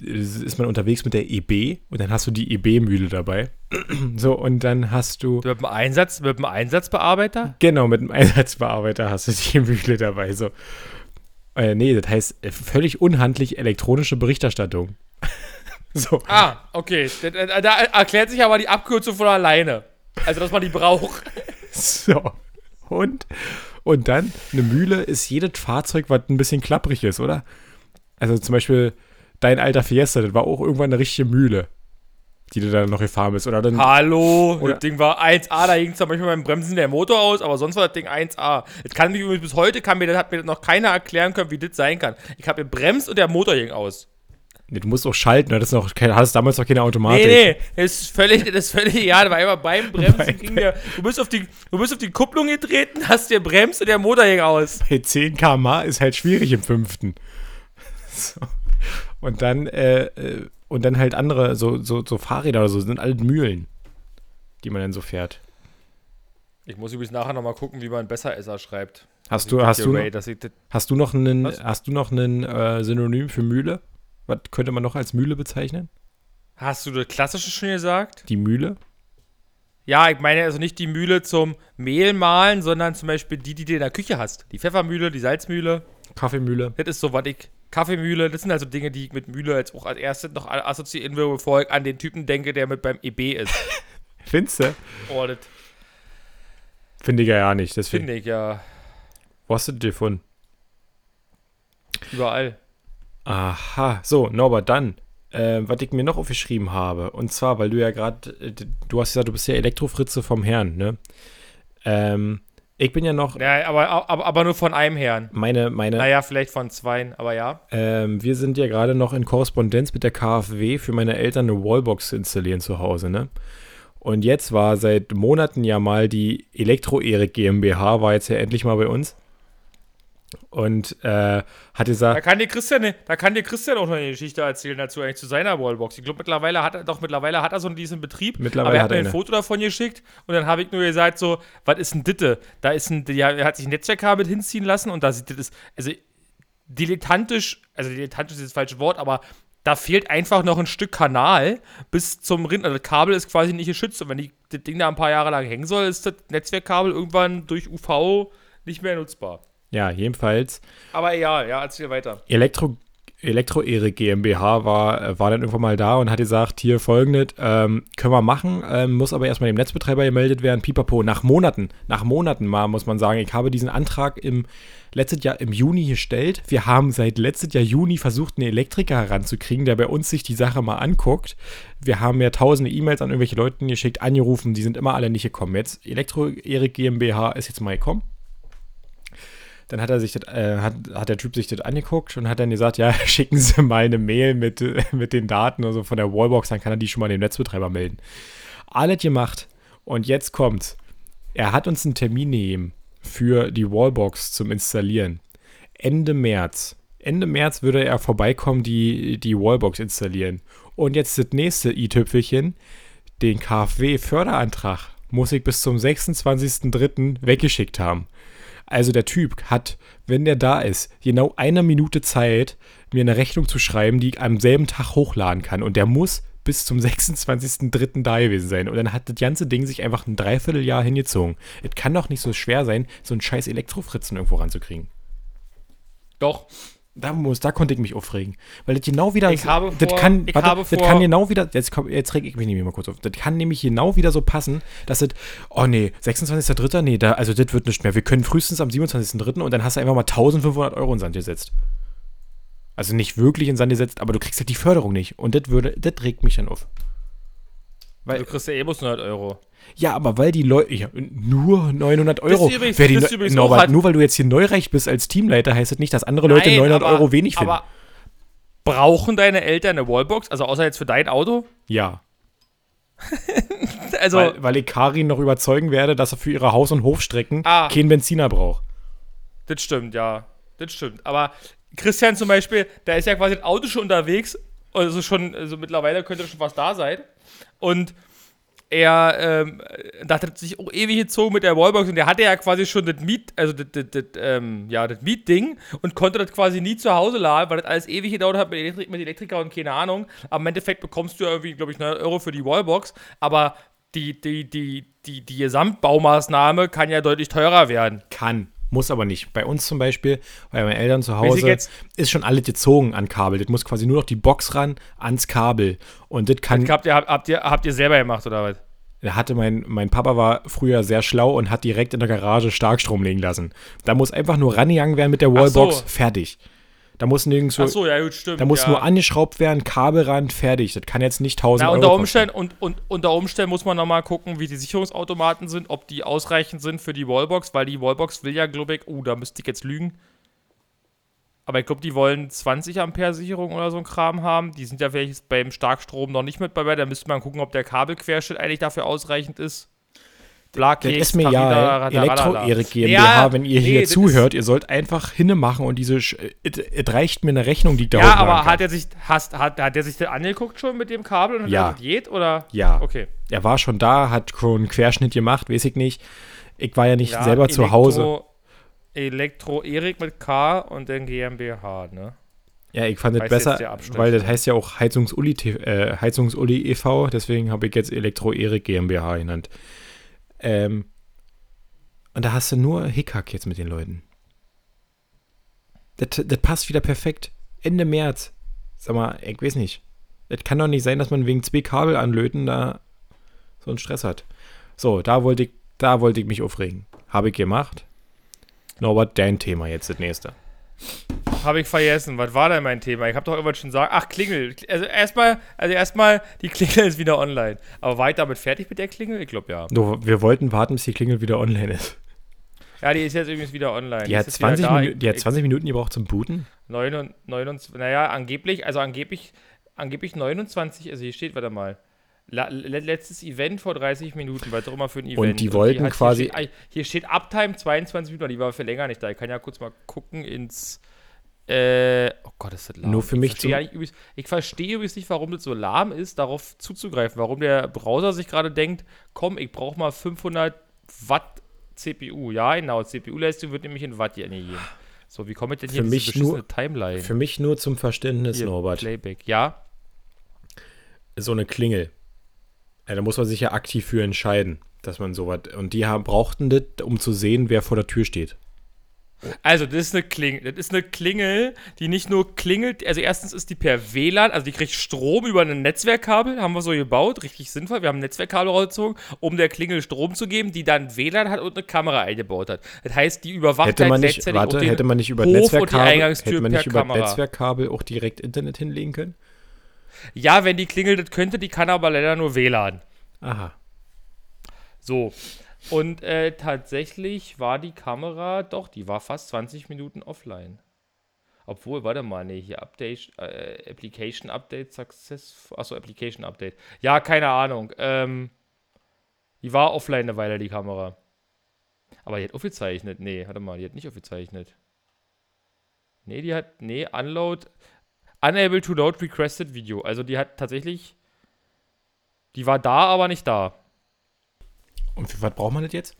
ist man unterwegs mit der EB und dann hast du die EB-Mühle dabei. so, und dann hast du. Mit dem Einsatz, mit dem Einsatzbearbeiter? Genau, mit dem Einsatzbearbeiter hast du die Mühle dabei. So. Äh, nee, das heißt äh, völlig unhandlich elektronische Berichterstattung. so. Ah, okay. Da, da, erklärt sich aber die Abkürzung von alleine. Also, dass man die braucht. so. Und, und dann, eine Mühle ist jedes Fahrzeug, was ein bisschen klapprig ist, oder? Also zum Beispiel dein alter Fiesta, das war auch irgendwann eine richtige Mühle, die du dann noch gefahren bist. Oder dann, Hallo, oder, das Ding war 1A, da ging zum Beispiel beim Bremsen der Motor aus, aber sonst war das Ding 1A. Das kann mich übrigens bis heute, kann mir, das hat mir noch keiner erklären können, wie das sein kann. Ich habe gebremst und der Motor ging aus. Nee, du musst auch schalten, das ist noch, hast damals noch keine Automatik. Nee, nee, das ist völlig, das ist völlig, ja, war immer beim Bremsen bei, ging der, du bist auf die, du bist auf die Kupplung getreten, hast dir bremst und der Motor ging aus. Bei 10 km ist halt schwierig im fünften. So. Und dann, äh, äh, und dann halt andere, so, so, so Fahrräder oder so, sind alle Mühlen, die man dann so fährt. Ich muss übrigens nachher nochmal gucken, wie man Besseresser schreibt. Hast du, hast du, noch, hast du noch einen, was? hast du noch einen äh, Synonym für Mühle? Was könnte man noch als Mühle bezeichnen? Hast du das klassische schon gesagt? Die Mühle? Ja, ich meine also nicht die Mühle zum Mehl mahlen, sondern zum Beispiel die, die du in der Küche hast. Die Pfeffermühle, die Salzmühle. Kaffeemühle. Das ist so, was ich. Kaffeemühle, das sind also Dinge, die ich mit Mühle jetzt auch als erstes noch assoziieren will, bevor ich an den Typen denke, der mit beim EB ist. Findest du? Oh, das Finde ich ja, ja nicht. Finde ich ja. Wo hast du das gefunden? Überall. Aha. So, Norbert, dann. äh, was ich mir noch aufgeschrieben habe. Und zwar, weil du ja gerade, äh, du hast gesagt, du bist ja Elektrofritze vom Herrn, ne? Ähm, ich bin ja noch. Ja, aber, aber, aber nur von einem Herrn. Meine, meine. Naja, vielleicht von zweien, aber ja. Ähm, wir sind ja gerade noch in Korrespondenz mit der KfW für meine Eltern eine Wallbox installieren zu Hause, ne? Und jetzt war seit Monaten ja mal die Elektro-Erik GmbH, war jetzt ja endlich mal bei uns und äh, hat gesagt. Da kann dir Christian, da kann dir Christian auch noch eine Geschichte erzählen dazu eigentlich zu seiner Wallbox. Ich glaube mittlerweile hat er doch mittlerweile hat er so diesen Betrieb. Mittlerweile aber er hat mir ein Foto davon geschickt und dann habe ich nur gesagt so, was ist ein Ditte? Da ist ein, ja, er hat sich ein Netzwerkkabel hinziehen lassen und da sieht das, also dilettantisch, also dilettantisch ist das falsche Wort, aber da fehlt einfach noch ein Stück Kanal bis zum Rind. Also das Kabel ist quasi nicht geschützt und wenn die, das Ding da ein paar Jahre lang hängen soll, ist das Netzwerkkabel irgendwann durch UV nicht mehr nutzbar. Ja, jedenfalls. Aber ja, ja, erzähl weiter. Elektro, Elektro Erik GmbH war, war dann irgendwann mal da und hat gesagt, hier folgendes, ähm, können wir machen, ähm, muss aber erstmal dem Netzbetreiber gemeldet werden, pipapo, nach Monaten, nach Monaten mal, muss man sagen, ich habe diesen Antrag im letztes Jahr im Juni gestellt. Wir haben seit letztes Jahr Juni versucht, einen Elektriker heranzukriegen, der bei uns sich die Sache mal anguckt. Wir haben ja tausende E-Mails an irgendwelche Leute geschickt, angerufen, die sind immer alle nicht gekommen. Jetzt Elektro Erik GmbH ist jetzt mal gekommen dann hat er sich das, äh, hat, hat der Typ sich das angeguckt und hat dann gesagt, ja, schicken Sie mal eine Mail mit, mit den Daten also von der Wallbox, dann kann er die schon mal dem Netzbetreiber melden. Alles gemacht. Und jetzt kommt, er hat uns einen Termin gegeben für die Wallbox zum Installieren. Ende März. Ende März würde er vorbeikommen, die, die Wallbox installieren. Und jetzt das nächste i-Tüpfelchen, den KfW-Förderantrag muss ich bis zum 26.03. weggeschickt haben. Also der Typ hat, wenn der da ist, genau eine Minute Zeit, mir eine Rechnung zu schreiben, die ich am selben Tag hochladen kann. Und der muss bis zum 26.03. da gewesen sein. Und dann hat das ganze Ding sich einfach ein Dreivierteljahr hingezogen. Es kann doch nicht so schwer sein, so einen scheiß Elektrofritzen irgendwo ranzukriegen. Doch. Da, muss, da konnte ich mich aufregen. Weil das genau wieder. Ich habe das vor- kann, ich warte, habe das vor- kann genau wieder. Jetzt, komm, jetzt reg ich mich nämlich mal kurz auf. Das kann nämlich genau wieder so passen, dass das. Oh nee, 26.03. Nee, da, also das wird nicht mehr. Wir können frühestens am 27.03. und dann hast du einfach mal 1500 Euro in Sand gesetzt. Also nicht wirklich in Sand gesetzt, aber du kriegst halt die Förderung nicht. Und das würde, das regt mich dann auf. Weil, Du kriegst ja eh bloß 100 Euro. ja, aber weil die Leute. Ja, nur 900 Euro. Übrigens- Wer die, ihr übrigens Norbert, hat- nur weil du jetzt hier neureich bist als Teamleiter, heißt das nicht, dass andere Leute Nein, 900 aber- Euro wenig finden. Aber brauchen deine Eltern eine Wallbox? Also außer jetzt für dein Auto? ja. Also, weil, weil ich Karin noch überzeugen werde, dass er für ihre Haus- und Hofstrecken Ah. keinen Benziner braucht. das stimmt, ja. Das stimmt. Aber Christian zum Beispiel, der ist ja quasi das Auto schon unterwegs. Also schon, also mittlerweile könnte schon was da sein. Und er, ähm, hat sich auch ewig gezogen mit der Wallbox und der hatte ja quasi schon das Miet, also das, das, das, ähm, ja, das Mietding und konnte das quasi nie zu Hause laden, weil das alles ewig gedauert hat mit, Elektrik, mit Elektriker und keine Ahnung. Aber im Endeffekt bekommst du irgendwie, glaube ich, 9 Euro für die Wallbox, aber die, die, die, die, die Gesamtbaumaßnahme kann ja deutlich teurer werden. Kann. Muss aber nicht. Bei uns zum Beispiel, bei meinen Eltern zu Hause, jetzt- ist schon alles gezogen an Kabel. Das muss quasi nur noch die Box ran ans Kabel. Und das kann. Habt ihr, habt, ihr, habt ihr selber gemacht, oder was? Da hatte mein, mein Papa war früher sehr schlau und hat direkt in der Garage Starkstrom legen lassen. Da muss einfach nur rangegangen werden mit der Wallbox, so. fertig. Da muss nirgendwo. Ach so, ja, gut, stimmt. Da muss ja. nur angeschraubt werden, Kabelrand, fertig. Das kann jetzt nicht 1000 Na, Euro unter kosten. Umständen, und, und, unter Umständen muss man nochmal gucken, wie die Sicherungsautomaten sind, ob die ausreichend sind für die Wallbox, weil die Wallbox will ja, glaube ich, uh, da müsste ich jetzt lügen. Aber ich glaube, die wollen 20 Ampere Sicherung oder so ein Kram haben. Die sind ja vielleicht beim Starkstrom noch nicht mit dabei. Da müsste man gucken, ob der Kabelquerschnitt eigentlich dafür ausreichend ist. Bla, Das ist mir Parida, ja, Elektro radalala. Erik GmbH, Ja, wenn ihr nee, hier zuhört, ihr sollt einfach hinmachen und diese, es es reicht mir eine Rechnung, die da Ja, aber kann. hat er sich, hast, hat, hat er sich das angeguckt schon mit dem Kabel und hat Ja. gesagt, geht oder? Ja. Okay. Er war schon da, hat schon einen Querschnitt gemacht, weiß ich nicht. Ich war ja nicht Ja, selber zu Hause. Elektro- Elektro Erik mit K und dann GmbH, ne? Ja, ich fand es besser, weil das heißt ja auch Heizungsuli, äh, Heizungsuli e.V., deswegen habe ich jetzt Elektro Erik GmbH genannt. Ähm, und da hast du nur Hickhack jetzt mit den Leuten. Das, das passt wieder perfekt. Ende März. Sag mal, ich weiß nicht. Das kann doch nicht sein, dass man wegen zwei Kabel anlöten da so einen Stress hat. So, da wollte ich, da wollte ich mich aufregen. Habe ich gemacht. Norbert, dein Thema jetzt das nächste. Habe ich vergessen. Was war denn mein Thema? Ich habe doch irgendwas schon gesagt. Ach, Klingel. Also erstmal, also erstmal, die Klingel ist wieder online. Aber war ich damit fertig mit der Klingel? Ich glaube ja. Nur, wir wollten warten, bis die Klingel wieder online ist. Ja, die ist jetzt übrigens wieder online. Die, hat ist jetzt 20, wieder da. Minu die hat 20 Minuten gebraucht zum Booten. 29, naja, angeblich, also angeblich, angeblich 29, also hier steht, warte mal. La, le- letztes Event vor 30 Minuten, was auch immer für ein Event. die wollten hat- quasi- Hier steht, hier steht Uptime 22 Minuten, die war für länger nicht da. Ich kann ja kurz mal gucken ins. Äh, oh Gott, ist das lahm. Nur für mich ich verstehe, übrigens, ich verstehe übrigens nicht, warum das so lahm ist, darauf zuzugreifen. Warum der Browser sich gerade denkt, komm, ich brauche mal 500 Watt CPU. Ja, genau, CPU-Leistung wird nämlich in Watt angegeben. So, wie komme ich denn hier Für mich nur- Timeline? Für mich nur zum Verständnis, Hier, Norbert. Playback. Ja, So eine Klingel. Ja, da muss man sich ja aktiv für entscheiden, dass man sowas. Und die haben, brauchten das, um zu sehen, wer vor der Tür steht. Also das ist eine Klingel. Das ist eine Klingel, die nicht nur klingelt, also erstens ist die per WLAN, also die kriegt Strom über ein Netzwerkkabel, haben wir so gebaut, richtig sinnvoll. Wir haben ein Netzwerkkabel rausgezogen, um der Klingel Strom zu geben, die dann WLAN hat und eine Kamera eingebaut hat. Das heißt, die überwacht Hätte halt man nicht, gleichzeitig warte, hätte man nicht über Hof Netzwerkkabel, Eingangstür hätte man per nicht über Kamera. Netzwerkkabel auch direkt Internet hinlegen können? Ja, wenn die klingelt, das könnte, die kann aber leider nur WLAN. Aha. So. Und äh, tatsächlich war die Kamera, doch, die war fast 20 Minuten offline. Obwohl, warte mal, nee, hier Update, äh, Application Update Success. Achso, Application Update. Ja, keine Ahnung. Ähm, die war offline eine Weile, die Kamera. Aber die hat aufgezeichnet. Nee, warte mal, die hat nicht aufgezeichnet. Nee, die hat, nee, Unload, Unable to load requested Video. Also die hat tatsächlich, die war da, aber nicht da. Und für was braucht man das jetzt?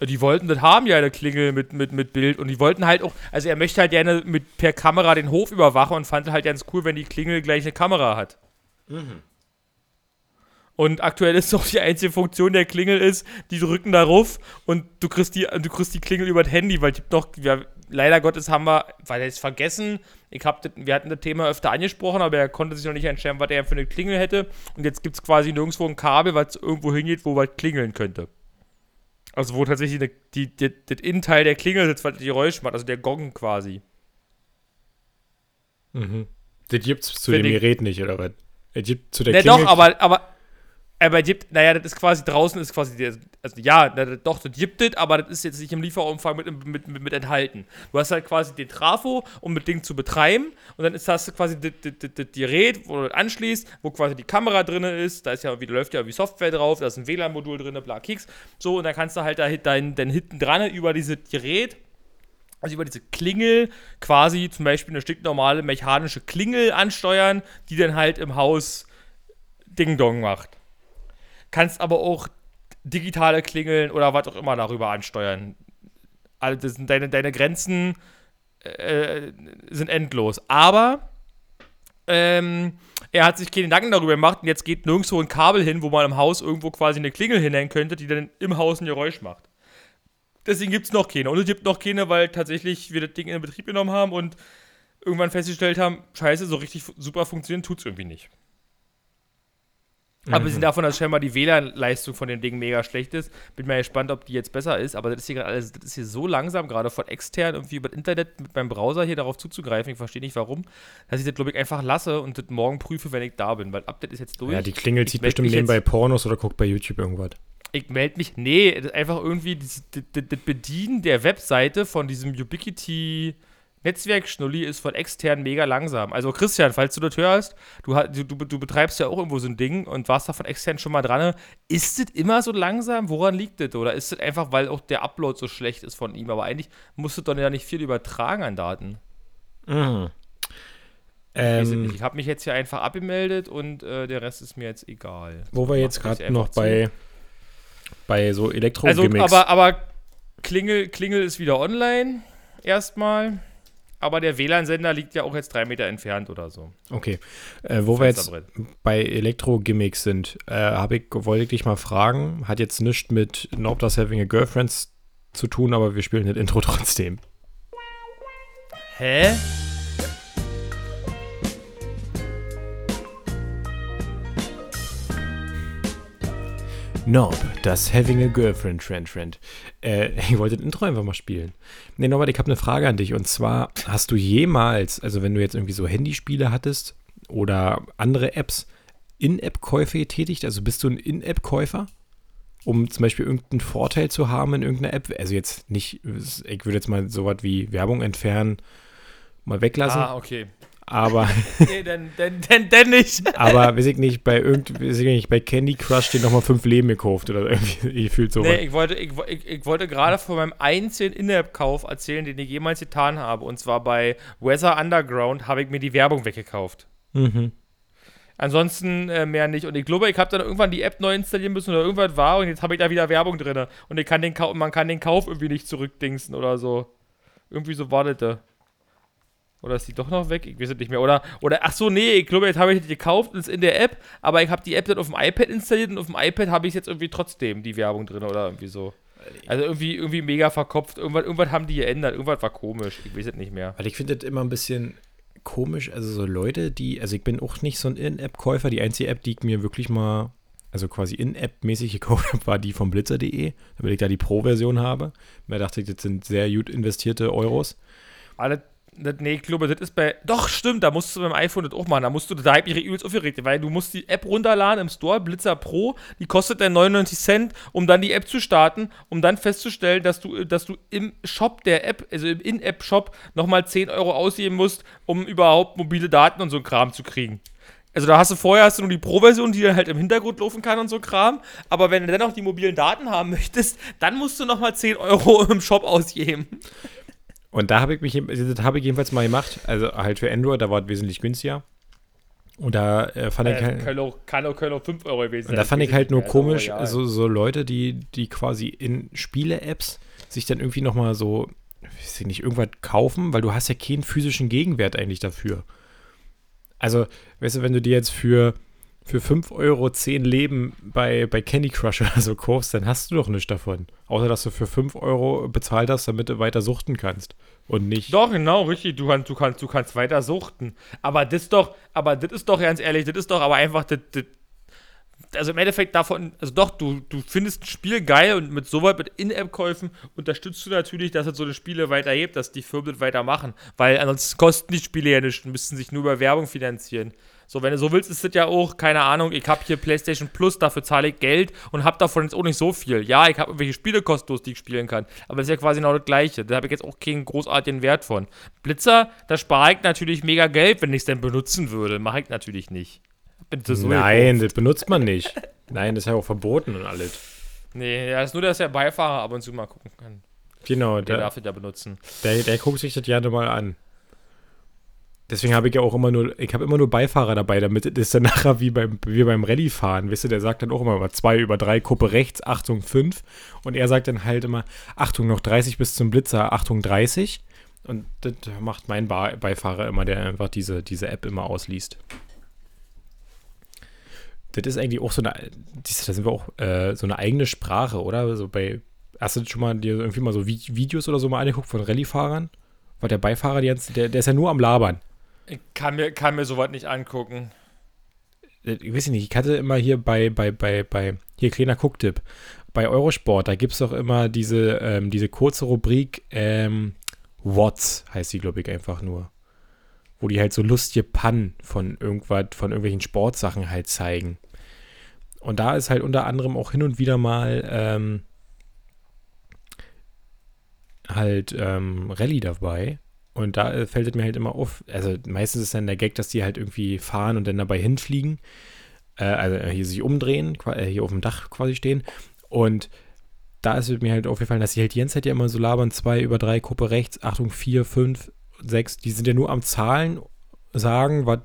Die wollten das haben, ja, eine Klingel mit, mit, mit Bild. Und die wollten halt auch, also er möchte halt gerne mit per Kamera den Hof überwachen und fand halt ganz cool, wenn die Klingel gleich eine Kamera hat. Und aktuell ist doch die einzige Funktion der Klingel ist, die drücken darauf und du kriegst die, du kriegst die Klingel über das Handy, weil gibt noch, ja, leider Gottes haben wir, weil er es vergessen, ich hab das, wir hatten das Thema öfter angesprochen, aber er konnte sich noch nicht entscheiden, was er für eine Klingel hätte. Und jetzt gibt es quasi nirgendwo ein Kabel, was irgendwo hingeht, wo was klingeln könnte. Also wo tatsächlich eine, die, die, das Innenteil der Klingel sitzt, was die Geräusch macht, also der Gong quasi. Mhm. Das gibt's zu Für dem Gerät nicht, oder was? Es gibt zu der Ne, Klingel. doch, aber, aber, aber gibt, naja, das ist quasi draußen, ist quasi, also ja, doch, das gibt es, aber das ist jetzt nicht im Lieferumfang mit, mit, mit, mit enthalten. Du hast halt quasi den Trafo, um das Ding zu betreiben, und dann ist das quasi das, Gerät, wo du das anschließt, wo quasi die Kamera drin ist, da ist ja, wie, läuft ja wie Software drauf, da ist ein WLAN-Modul drin, bla, Keks, so, und dann kannst du halt da dein, dein hinten dran über dieses Gerät also über diese Klingel quasi zum Beispiel eine stinknormale mechanische Klingel ansteuern, die dann halt im Haus Ding-Dong macht. Kannst aber auch digitale Klingeln oder was auch immer darüber ansteuern. Also deine, deine Grenzen äh, sind endlos. Aber ähm, er hat sich keine Gedanken darüber gemacht und jetzt geht nirgendwo ein Kabel hin, wo man im Haus irgendwo quasi eine Klingel hinhängen könnte, die dann im Haus ein Geräusch macht. Deswegen gibt es noch keine. Und es gibt noch keine, weil tatsächlich wir das Ding in Betrieb genommen haben und irgendwann festgestellt haben, scheiße, so richtig super funktionieren tut es irgendwie nicht. Mhm. Abgesehen davon, dass scheinbar die WLAN-Leistung von dem Ding mega schlecht ist, bin mal gespannt, ob die jetzt besser ist. Aber das ist hier gerade alles, das ist hier so langsam, gerade von extern irgendwie über das Internet mit meinem Browser hier darauf zuzugreifen. Ich verstehe nicht warum, dass ich das, glaube ich, einfach lasse und das morgen prüfe, wenn ich da bin. Weil Update ist jetzt durch. Ja, die Klingel zieht bestimmt nebenbei Pornos oder guckt bei YouTube irgendwas. Ich melde mich, nee, das ist einfach irgendwie das, das, das, das Bedienen der Webseite von diesem Ubiquity Netzwerkschnulli ist von extern mega langsam. Also Christian, falls du das hörst, du, du, du, betreibst ja auch irgendwo so ein Ding und warst da von extern schon mal dran. Ist das immer so langsam? Woran liegt das? Oder ist das einfach, weil auch der Upload so schlecht ist von ihm? Aber eigentlich musst du doch ja nicht viel übertragen an Daten. Mhm. Ich, Ähm, nicht. ich habe mich jetzt hier einfach abgemeldet und äh, der Rest ist mir jetzt egal. wo wir jetzt gerade noch zu. bei, bei so Also, Elektro-Gimmicks. aber, aber Klingel, Klingel ist wieder online, erstmal. Aber der WLAN-Sender liegt ja auch jetzt drei Meter entfernt oder so. okay. Äh, wo wir jetzt bei Elektro-Gimmicks sind, äh, habe ich, wollte ich dich mal fragen, hat jetzt nichts mit Not Does Having a Girlfriend zu tun, aber wir spielen das Intro trotzdem. Hä? Norb, das Having a Girlfriend Trend Trend. Äh, ich wollte das Intro einfach mal spielen. Nee, Norbert, ich habe eine Frage an dich. Und zwar, hast du jemals, also wenn du jetzt irgendwie so Handyspiele hattest oder andere Apps, In-App-Käufe getätigt? Also bist du ein In-App-Käufer? Um zum Beispiel irgendeinen Vorteil zu haben in irgendeiner App? Also jetzt nicht, ich würde jetzt mal so was wie Werbung entfernen, mal weglassen. Ah, okay. Aber, Nee, denn, denn, denn, denn nicht. aber weiß ich nicht, bei irgend, weiß ich nicht, bei Candy Crush stehen nochmal fünf Leben gekauft oder irgendwie gefühlt so. Nee, ich wollte, ich, ich, ich wollte gerade von meinem einzigen In-App-Kauf erzählen, den ich jemals getan habe. Und zwar bei Weather Underground habe ich mir die Werbung weggekauft. Mhm. Ansonsten äh, mehr nicht. Und ich glaube, ich habe dann irgendwann die App neu installieren müssen oder irgendwas war und jetzt habe ich da wieder Werbung drin. Und ich kann den Kau man kann den Kauf irgendwie nicht zurückdingsen oder so. Irgendwie so war das da. Oder ist die doch noch weg? Ich weiß es nicht mehr. Oder, oder ach so, nee, ich glaube, jetzt habe ich die gekauft und ist in der App, aber ich habe die App dann auf dem iPad installiert und auf dem iPad habe ich jetzt irgendwie trotzdem die Werbung drin oder irgendwie so. Also irgendwie, irgendwie mega verkopft. Irgendwas, irgendwas haben die geändert. Irgendwas war komisch. Ich weiß es nicht mehr. Weil ich finde das immer ein bisschen komisch, also so Leute, die, also ich bin auch nicht so ein In-App-Käufer, die einzige App, die ich mir wirklich mal, also quasi In-App-mäßig gekauft habe, war die von blitzer.de, damit ich da die Pro-Version habe. Mir dachte ich, das sind sehr gut investierte Euros. Alle, nee, ich glaube, das ist bei. Doch, stimmt, da musst du beim iPhone das auch machen. Da musst du, da hab ich übelst aufgeregt, weil du musst die App runterladen im Store, Blitzer Pro, die kostet dann 99 Cent, um dann die App zu starten, um dann festzustellen, dass du, dass du im Shop der App, also im In-App-Shop, nochmal 10 Euro ausgeben musst, um überhaupt mobile Daten und so ein Kram zu kriegen. Also da hast du vorher hast du nur die Pro-Version, die dann halt im Hintergrund laufen kann und so Kram. Aber wenn du dennoch die mobilen Daten haben möchtest, dann musst du nochmal 10 Euro im Shop ausgeben. Und da habe ich mich, das habe ich jedenfalls mal gemacht, also halt für Android, da war es wesentlich günstiger. Und da äh, fand ich Äh, halt, kann, auch, kann, auch, können auch 5 Euro gewesen und da fand ich halt nur komisch, aber ja. so, so Leute, die, die quasi in Spiele-Apps sich dann irgendwie nochmal so, weiß ich nicht, irgendwas kaufen, weil du hast ja keinen physischen Gegenwert eigentlich dafür. Also, weißt du, wenn du dir jetzt für, für 5 Euro 10 Leben bei, bei Candy Crush oder so kaufst, dann hast du doch nichts davon. Außer, dass du für 5 Euro bezahlt hast, damit du weiter suchten kannst. Und nicht. Doch, genau, richtig. Du kannst, du kannst, du kannst weiter suchten. Aber das doch, aber das ist doch ganz ehrlich, das ist doch aber einfach das, also im Endeffekt davon, also doch, du, du findest ein Spiel geil und mit sowas, mit In-App-Käufen unterstützt du natürlich, dass es so eine Spiele weiterhebt, dass die Firmen das weitermachen. Weil ansonsten kosten die Spiele ja nichts und müssten sich nur über Werbung finanzieren. So, wenn du so willst, ist das ja auch, keine Ahnung, ich habe hier PlayStation Plus, dafür zahle ich Geld und habe davon jetzt auch nicht so viel. Ja, ich habe irgendwelche Spiele kostenlos, die ich spielen kann. Aber das ist ja quasi genau das Gleiche. Da habe ich jetzt auch keinen großartigen Wert von. Blitzer, da spare ich natürlich mega Geld, wenn ich es denn benutzen würde. Mache ich natürlich nicht. Das so Nein, gekauft. das benutzt man nicht. Nein, das ist ja auch verboten und alles. Nee, ja, ist nur, dass der Beifahrer ab und zu mal gucken kann. Genau, Der der, darf es ja benutzen. der, der guckt sich das gerne mal an. Deswegen habe ich ja auch immer nur, ich habe immer nur Beifahrer dabei, damit das dann nachher wie beim, wie beim Rallye-Fahren, weißt du, der sagt dann auch immer mal zwei über drei, Kuppe rechts, Achtung fünf. Und er sagt dann halt immer, Achtung noch 30 bis zum Blitzer, Achtung 30. Und das macht mein Beifahrer immer, der einfach diese, diese App immer ausliest. Das ist eigentlich auch so eine, das- da sind wir auch, äh, so eine eigene Sprache, oder? So bei, hast du schon mal dir irgendwie mal so Vi- Videos oder so mal angeguckt von Rallye-Fahrern? Weil der Beifahrer, der, der ist ja nur am Labern. Ich kann mir, kann mir sowas nicht angucken. Äh, Ich weiß nicht, ich hatte immer hier bei, bei, bei, bei, hier kleiner Gucktipp, bei Eurosport, da gibt es doch immer diese, ähm, diese kurze Rubrik, ähm, Watts heißt die, glaube ich, einfach nur. Wo die halt so lustige Pannen von irgendwas, von irgendwelchen Sportsachen halt zeigen. Und da ist halt unter anderem auch hin und wieder mal ähm, halt ähm, Rallye dabei. Und da äh, fällt es mir halt immer auf, also meistens ist dann der Gag, dass die halt irgendwie fahren und dann dabei hinfliegen, äh, also äh, hier sich umdrehen, äh, hier auf dem Dach quasi stehen. Und da ist mir halt aufgefallen, dass die halt die ganze Zeit ja immer so labern, zwei über drei, Gruppe rechts, Achtung, vier, fünf, sechs, die sind ja nur am Zahlen sagen, was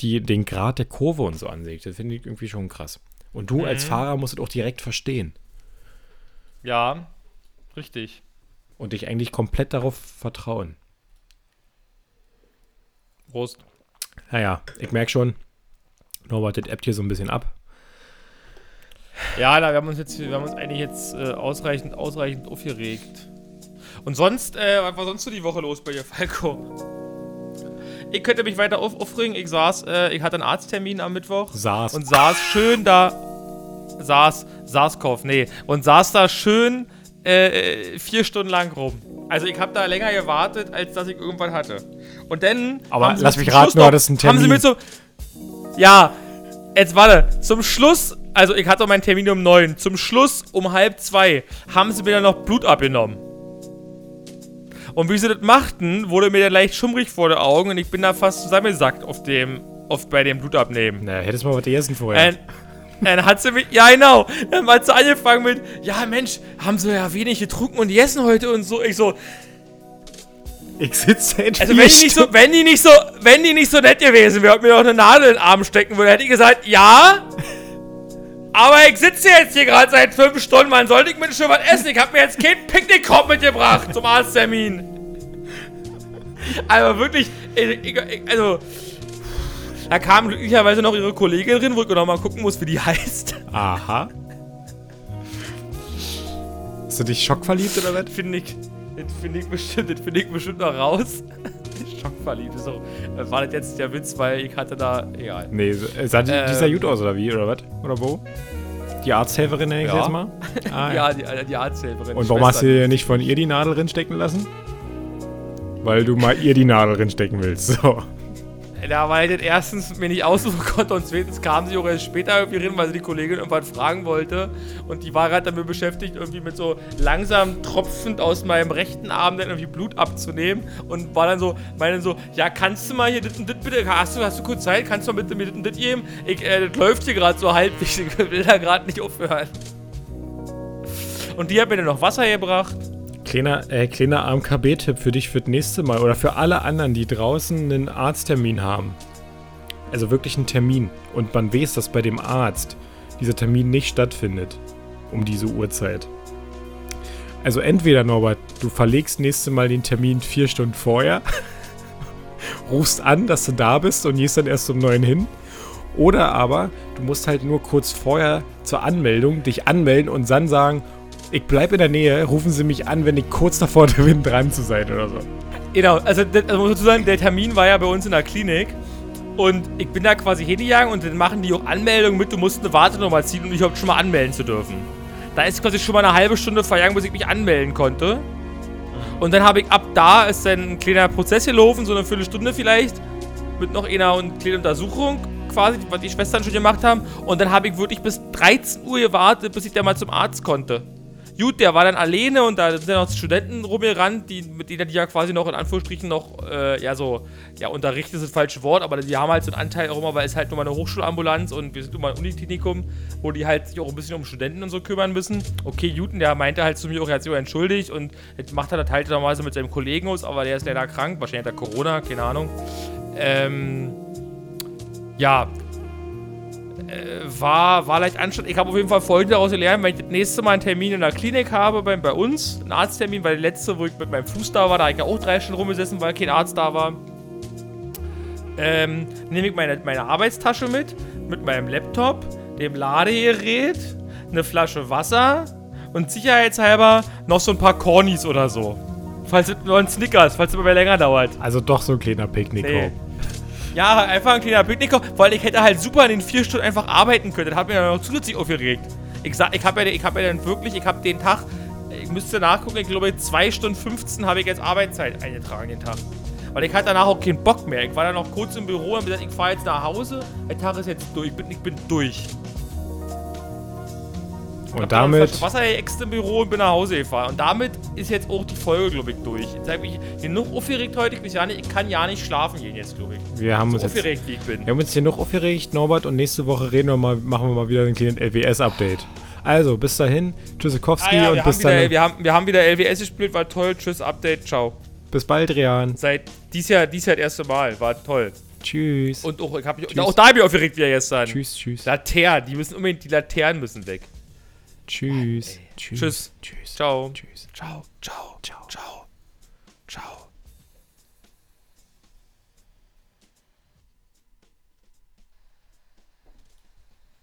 die den Grad der Kurve und so ansägt. Das finde ich irgendwie schon krass. Und du als Mhm. Fahrer musst es auch direkt verstehen Ja, richtig. und dich eigentlich komplett darauf vertrauen. Prost. Naja, ich merke schon, Norbert, das appt hier so ein bisschen ab. Ja, na, wir haben uns jetzt, wir haben uns eigentlich jetzt äh, ausreichend, ausreichend aufgeregt. Und sonst, äh, was war sonst so die Woche los bei dir, Falco? Ich könnte mich weiter auf, aufregen. Ich saß, äh, ich hatte einen Arzttermin am Mittwoch Saß. und saß schön da, SARS, SARS-CoV, nee. Und saß da schön äh, vier Stunden lang rum. Also ich habe da länger gewartet, als dass ich irgendwann hatte. Und dann. Aber lass mich raten, Schluss du noch- hattest einen Haben sie Termin. mir so. Ja, jetzt warte. Zum Schluss, also ich hatte meinen Termin um neun. Zum Schluss um halb zwei haben sie mir dann noch Blut abgenommen. Und wie sie das machten, wurde mir dann leicht schummrig vor den Augen und ich bin da fast zusammengesackt auf dem, auf, bei dem Blutabnehmen. Na, hättest mal was gegessen vorher. Und dann hat sie mich, ja genau, dann hat sie angefangen mit, ja Mensch, haben sie ja wenig getrunken und gegessen heute und so. Ich so, ich sitze seit also wenn die nicht so, wenn die nicht so, wenn die nicht so nett gewesen wäre und mir noch eine Nadel in den Arm stecken würde, hätte ich gesagt, ja. Aber ich sitze jetzt hier gerade seit fünf Stunden, wann sollte ich mir schon was essen? Ich habe mir jetzt keinen Picknickkorb mitgebracht zum Arzttermin. Aber wirklich, ich, ich, ich- also, da kam glücklicherweise noch ihre Kollegin drin, wo ich noch mal gucken muss, wie die heißt. Aha. Hast du dich schockverliebt oder was? Finde ich, das finde ich bestimmt, das finde ich bestimmt noch raus. Schockverliebt, so. Äh, War das jetzt der Witz, weil ich hatte da, egal. Nee, äh, sah die, die sah Ähm. gut aus oder wie? Oder was? Oder wo? Die Arzthelferin nenne ich Ja. jetzt mal. Ah, Ja, die, äh, die Arzthelferin. Und warum hast du Schwester. dir nicht von ihr die Nadel drinstecken lassen? Weil du mal ihr die Nadel drinstecken willst. So. Da weil ich das erstens mir nicht aussuchen konnte und zweitens kam sie auch erst später irgendwie rein, weil sie die Kollegin irgendwas fragen wollte. Und die war gerade damit beschäftigt, irgendwie mit so langsam tropfend aus meinem rechten Arm dann irgendwie Blut abzunehmen. Und war dann so, meine so, ja, kannst du mal hier das und das bitte, hast du, hast du kurz Zeit, kannst du mal bitte mir das und das geben? Ich, äh, das läuft hier gerade so halbwegs, ich will da gerade nicht aufhören. Und die hat mir dann noch Wasser gebracht. Kleiner, äh, kleiner AMKB-Tipp für dich für das nächste Mal oder für alle anderen, die draußen einen Arzttermin haben. Also wirklich einen Termin. Und man weiß, dass bei dem Arzt dieser Termin nicht stattfindet. Um diese Uhrzeit. Also entweder, Norbert, du verlegst nächste Mal den Termin vier Stunden vorher, rufst an, dass du da bist und gehst dann erst um neun hin. Oder aber, du musst halt nur kurz vorher zur Anmeldung dich anmelden und dann sagen, ich bleib in der Nähe, rufen Sie mich an, wenn ich kurz davor bin, dran zu sein oder so. Genau, also, das, also muss sagen, der Termin war ja bei uns in der Klinik. Und ich bin da quasi hingegangen und dann machen die auch Anmeldungen mit, du musst eine Wartenummer ziehen, um dich überhaupt schon mal anmelden zu dürfen. Da ist quasi schon mal eine halbe Stunde vergangen, bis ich mich anmelden konnte. Und dann habe ich ab da ist dann ein kleiner Prozess gelaufen, so eine Viertelstunde vielleicht, mit noch einer und kleinen Untersuchung quasi, was die Schwestern schon gemacht haben. Und dann habe ich wirklich bis 13 Uhr gewartet, bis ich dann mal zum Arzt konnte. Gut, der war dann alleine und da sind ja noch Studenten rumgerannt, die, mit denen die ja quasi noch in Anführungsstrichen noch, äh, ja so, ja, unterrichtet ist das falsche Wort, aber die haben halt so einen Anteil auch immer, weil es halt nur mal eine Hochschulambulanz und wir sind nur mal ein Uniklinikum, wo die halt sich auch ein bisschen um Studenten und so kümmern müssen. Okay, Juten, der meinte halt zu mir auch, er hat sich auch entschuldigt und jetzt macht er das halt normalerweise mit seinem Kollegen aus, aber der ist leider krank, wahrscheinlich hat er Corona, keine Ahnung. Ähm, ja, war, war leicht anstrengend. Ich habe auf jeden Fall Folgendes daraus gelernt, wenn ich das nächste Mal einen Termin in der Klinik habe, bei, bei uns, einen Arzttermin, weil der letzte, wo ich mit meinem Fuß da war, da habe ich ja auch drei Stunden rumgesessen, weil kein Arzt da war. Ähm, nehme ich meine, meine Arbeitstasche mit, mit meinem Laptop, dem Ladegerät, eine Flasche Wasser und sicherheitshalber noch so ein paar Cornies oder so. Falls es nur ein Snickers, falls es immer länger dauert. Also doch so ein kleiner Picknick. Nee. Ja, einfach ein kleiner Picknick, weil ich hätte halt super in den vier Stunden einfach arbeiten können. Das hat mich ja noch zusätzlich aufgeregt. Ich sag, ich habe ja, hab ja dann wirklich, ich habe den Tag, ich müsste nachgucken, ich glaube 2 Stunden 15 habe ich jetzt Arbeitszeit eingetragen den Tag. Weil ich hatte danach auch keinen Bock mehr. Ich war dann noch kurz im Büro und gesagt, ich fahre jetzt nach Hause. Der Tag ist jetzt durch. Ich bin, ich bin durch. Und damit, Flasche Wasser geäxt im Büro und bin nach Hause gefahren. Und damit ist jetzt auch die Folge, glaube ich, durch. Jetzt habe ich genug aufgeregt heute. Ich, ja nicht, ich kann ja nicht schlafen gehen jetzt, glaube ich. wir haben So uns jetzt, aufgeregt, wie ich bin. wir haben uns hier noch aufgeregt, Norbert, und nächste Woche reden wir mal, machen wir mal wieder ein kleines LWS-Update. Also, bis dahin, Tschüssikowski Ah ja, und bis wieder, dann. wir, haben, wir haben wieder LWS gespielt, war toll. Tschüss, Update, ciao. Bis bald, Rian. Seit dies Jahr, dies Jahr das erste Mal, war toll. Tschüss. Und auch, ich hab mich, Tschüss. auch da habe ich aufgeregt wieder gestern. tschüss, tschüss. Laternen, die müssen unbedingt, die Laternen müssen weg. Tschüss. Tschüss. Tschüss. Tschüss. Ciao. Tschüss. Ciao, ciao, ciao, ciao, ciao.